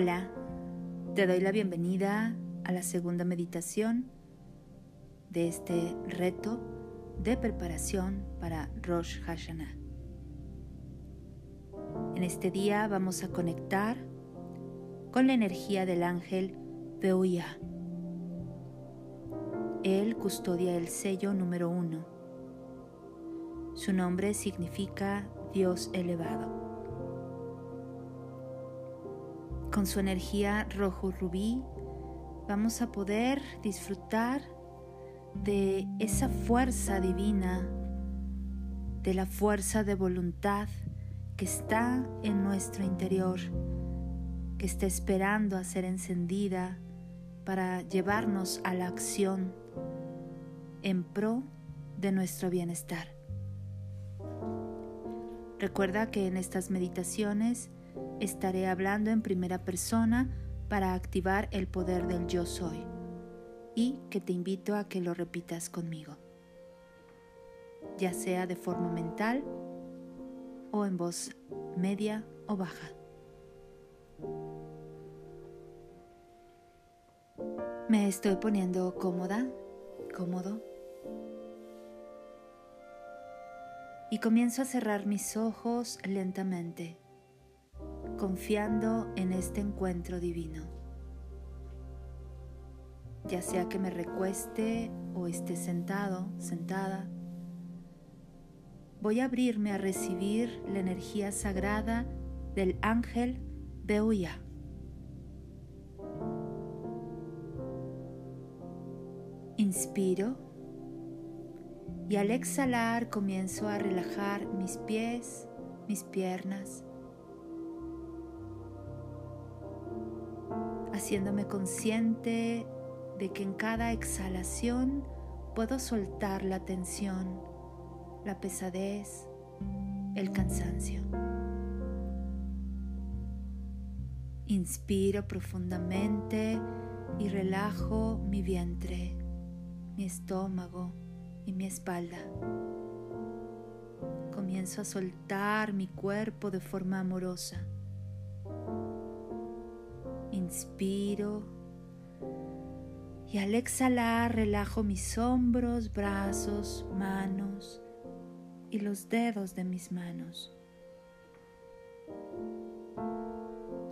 Hola, te doy la bienvenida a la segunda meditación de este reto de preparación para Rosh Hashanah. En este día vamos a conectar con la energía del ángel Beuya. Él custodia el sello número uno. Su nombre significa Dios elevado. Con su energía rojo rubí vamos a poder disfrutar de esa fuerza divina, de la fuerza de voluntad que está en nuestro interior, que está esperando a ser encendida para llevarnos a la acción en pro de nuestro bienestar. Recuerda que en estas meditaciones estaré hablando en primera persona para activar el poder del yo soy y que te invito a que lo repitas conmigo, ya sea de forma mental o en voz media o baja. Me estoy poniendo cómoda, cómodo. Y comienzo a cerrar mis ojos lentamente confiando en este encuentro divino. Ya sea que me recueste o esté sentado, sentada, voy a abrirme a recibir la energía sagrada del ángel Beuya. Inspiro y al exhalar comienzo a relajar mis pies, mis piernas, haciéndome consciente de que en cada exhalación puedo soltar la tensión, la pesadez, el cansancio. Inspiro profundamente y relajo mi vientre, mi estómago y mi espalda. Comienzo a soltar mi cuerpo de forma amorosa Inspiro y al exhalar relajo mis hombros, brazos, manos y los dedos de mis manos,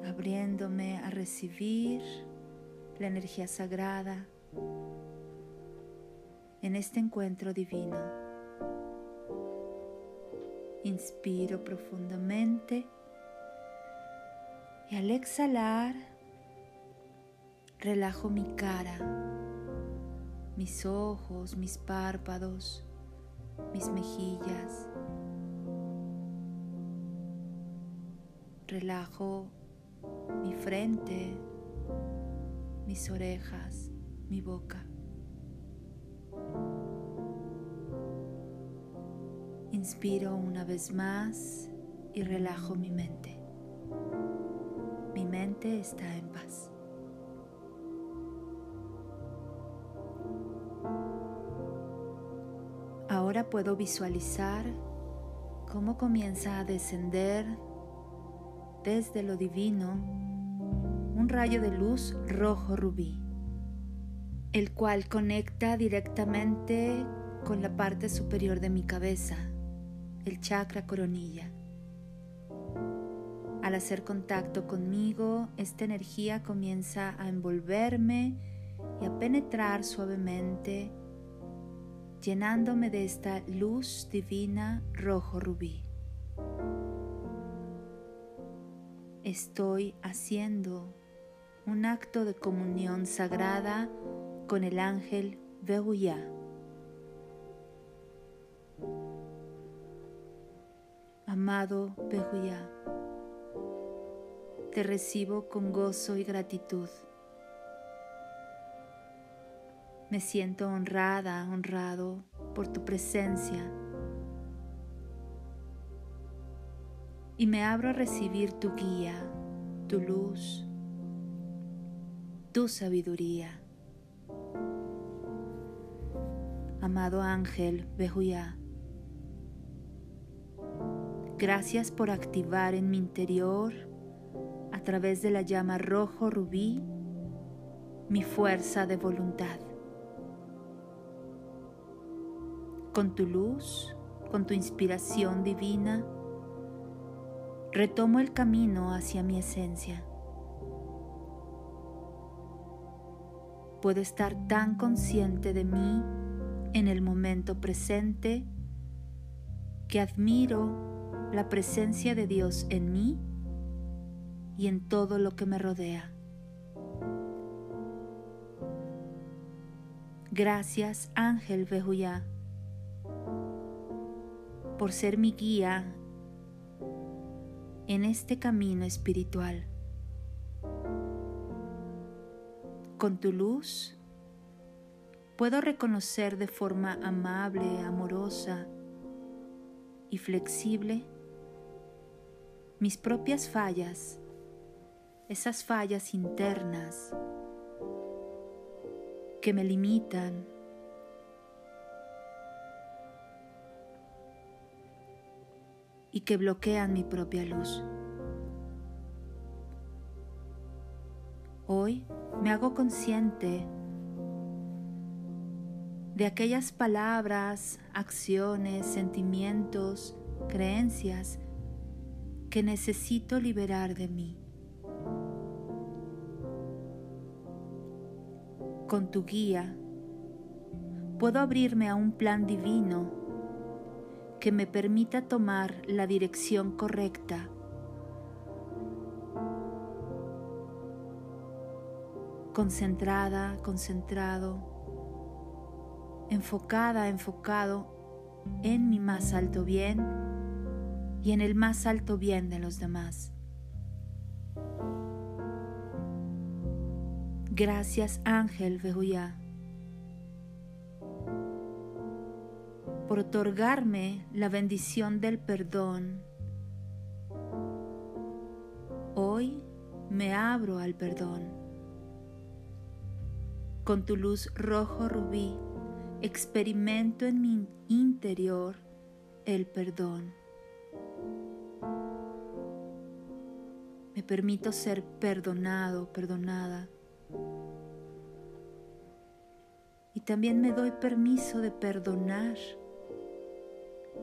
abriéndome a recibir la energía sagrada en este encuentro divino. Inspiro profundamente y al exhalar Relajo mi cara, mis ojos, mis párpados, mis mejillas. Relajo mi frente, mis orejas, mi boca. Inspiro una vez más y relajo mi mente. Mi mente está en paz. Ahora puedo visualizar cómo comienza a descender desde lo divino un rayo de luz rojo rubí, el cual conecta directamente con la parte superior de mi cabeza, el chakra coronilla. Al hacer contacto conmigo, esta energía comienza a envolverme y a penetrar suavemente llenándome de esta luz divina rojo rubí. Estoy haciendo un acto de comunión sagrada con el ángel Behuya. Amado Behuya, te recibo con gozo y gratitud. Me siento honrada, honrado por tu presencia. Y me abro a recibir tu guía, tu luz, tu sabiduría. Amado ángel Bejuya, gracias por activar en mi interior a través de la llama rojo rubí mi fuerza de voluntad. Con tu luz, con tu inspiración divina, retomo el camino hacia mi esencia. Puedo estar tan consciente de mí en el momento presente que admiro la presencia de Dios en mí y en todo lo que me rodea. Gracias Ángel Behuyá por ser mi guía en este camino espiritual. Con tu luz puedo reconocer de forma amable, amorosa y flexible mis propias fallas, esas fallas internas que me limitan, y que bloquean mi propia luz. Hoy me hago consciente de aquellas palabras, acciones, sentimientos, creencias que necesito liberar de mí. Con tu guía puedo abrirme a un plan divino que me permita tomar la dirección correcta. Concentrada, concentrado enfocada, enfocado en mi más alto bien y en el más alto bien de los demás. Gracias Ángel Behuyá por otorgarme la bendición del perdón. Hoy me abro al perdón. Con tu luz rojo rubí experimento en mi interior el perdón. Me permito ser perdonado, perdonada. Y también me doy permiso de perdonar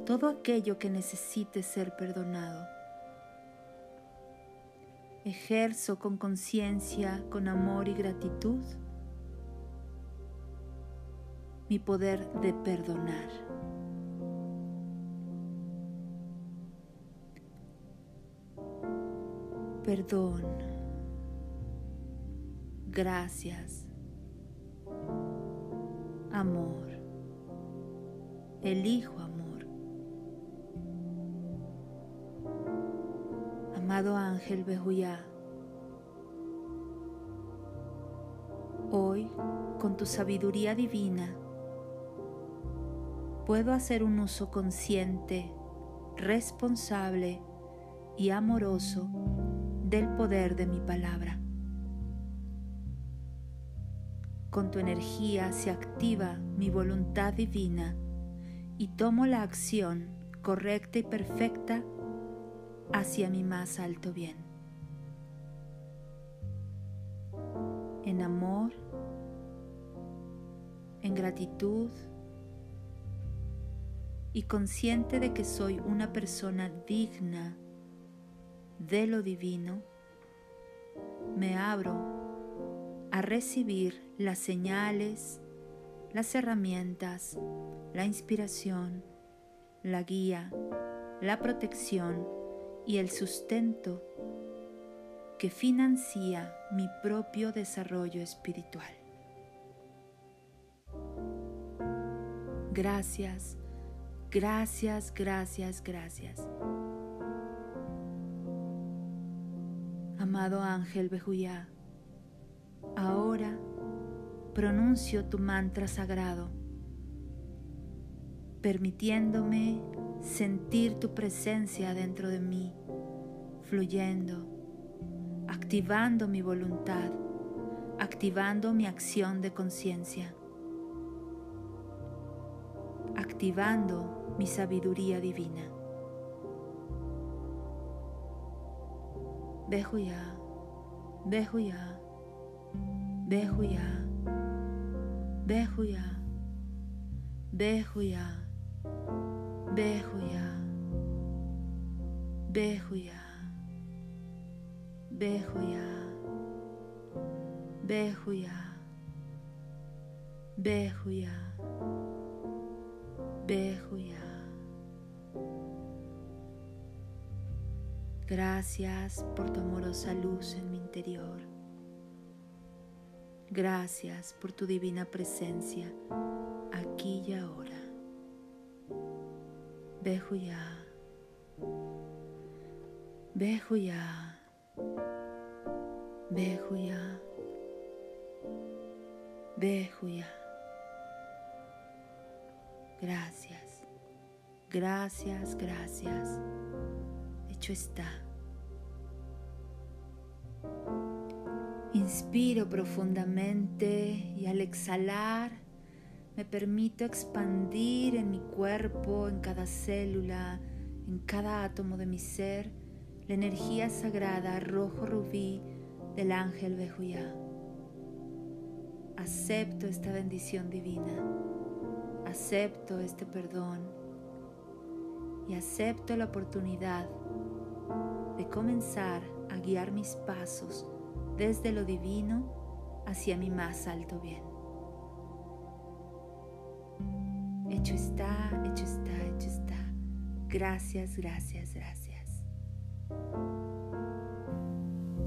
todo aquello que necesite ser perdonado. Ejerzo con conciencia, con amor y gratitud mi poder de perdonar. Perdón. Gracias. Amor. Elijo Amado Ángel Behuyá, hoy, con tu sabiduría divina, puedo hacer un uso consciente, responsable y amoroso del poder de mi palabra. Con tu energía se activa mi voluntad divina y tomo la acción correcta y perfecta hacia mi más alto bien. En amor, en gratitud, y consciente de que soy una persona digna de lo divino, me abro a recibir las señales, las herramientas, la inspiración, la guía, la protección y el sustento que financia mi propio desarrollo espiritual. Gracias Gracias, gracias, gracias. Amado ángel Bejuyá, ahora pronuncio tu mantra sagrado, permitiéndome sentir tu presencia dentro de mí, fluyendo, activando mi voluntad, activando mi acción de conciencia, activando mi sabiduría divina. Bejuya, Behuya, Behuya, Behuya, Behuya, Behuya, Behuya, Behuya, Behuya, Behuya, Behuya. Gracias por tu amorosa luz en mi interior. Gracias por tu divina presencia aquí y ahora. Bejuya. Bejuya. Bejuya. Bejuya. Gracias. Gracias, gracias está. Inspiro profundamente y al exhalar me permito expandir en mi cuerpo, en cada célula, en cada átomo de mi ser, la energía sagrada rojo rubí del ángel Bejuyá. Acepto esta bendición divina, acepto este perdón y acepto la oportunidad de comenzar a guiar mis pasos desde lo divino hacia mi más alto bien. Hecho está, hecho está, hecho está. Gracias, gracias, gracias.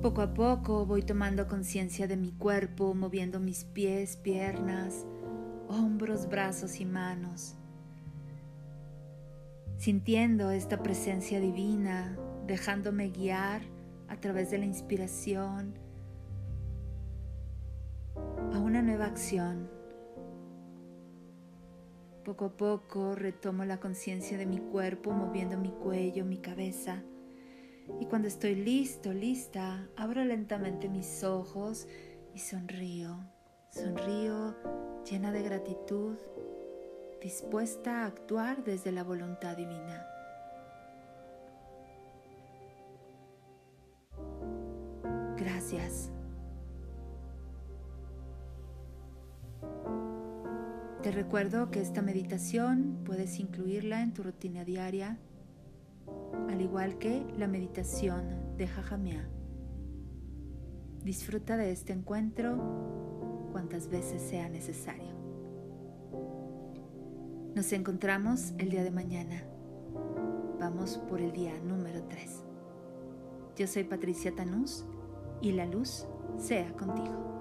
Poco a poco voy tomando conciencia de mi cuerpo, moviendo mis pies, piernas, hombros, brazos y manos, sintiendo esta presencia divina dejándome guiar a través de la inspiración a una nueva acción. Poco a poco retomo la conciencia de mi cuerpo moviendo mi cuello, mi cabeza. Y cuando estoy listo, lista, abro lentamente mis ojos y sonrío. Sonrío llena de gratitud, dispuesta a actuar desde la voluntad divina. Gracias. Te recuerdo que esta meditación puedes incluirla en tu rutina diaria, al igual que la meditación de Jajamia. Disfruta de este encuentro cuantas veces sea necesario. Nos encontramos el día de mañana. Vamos por el día número 3. Yo soy Patricia Tanús y la luz sea contigo.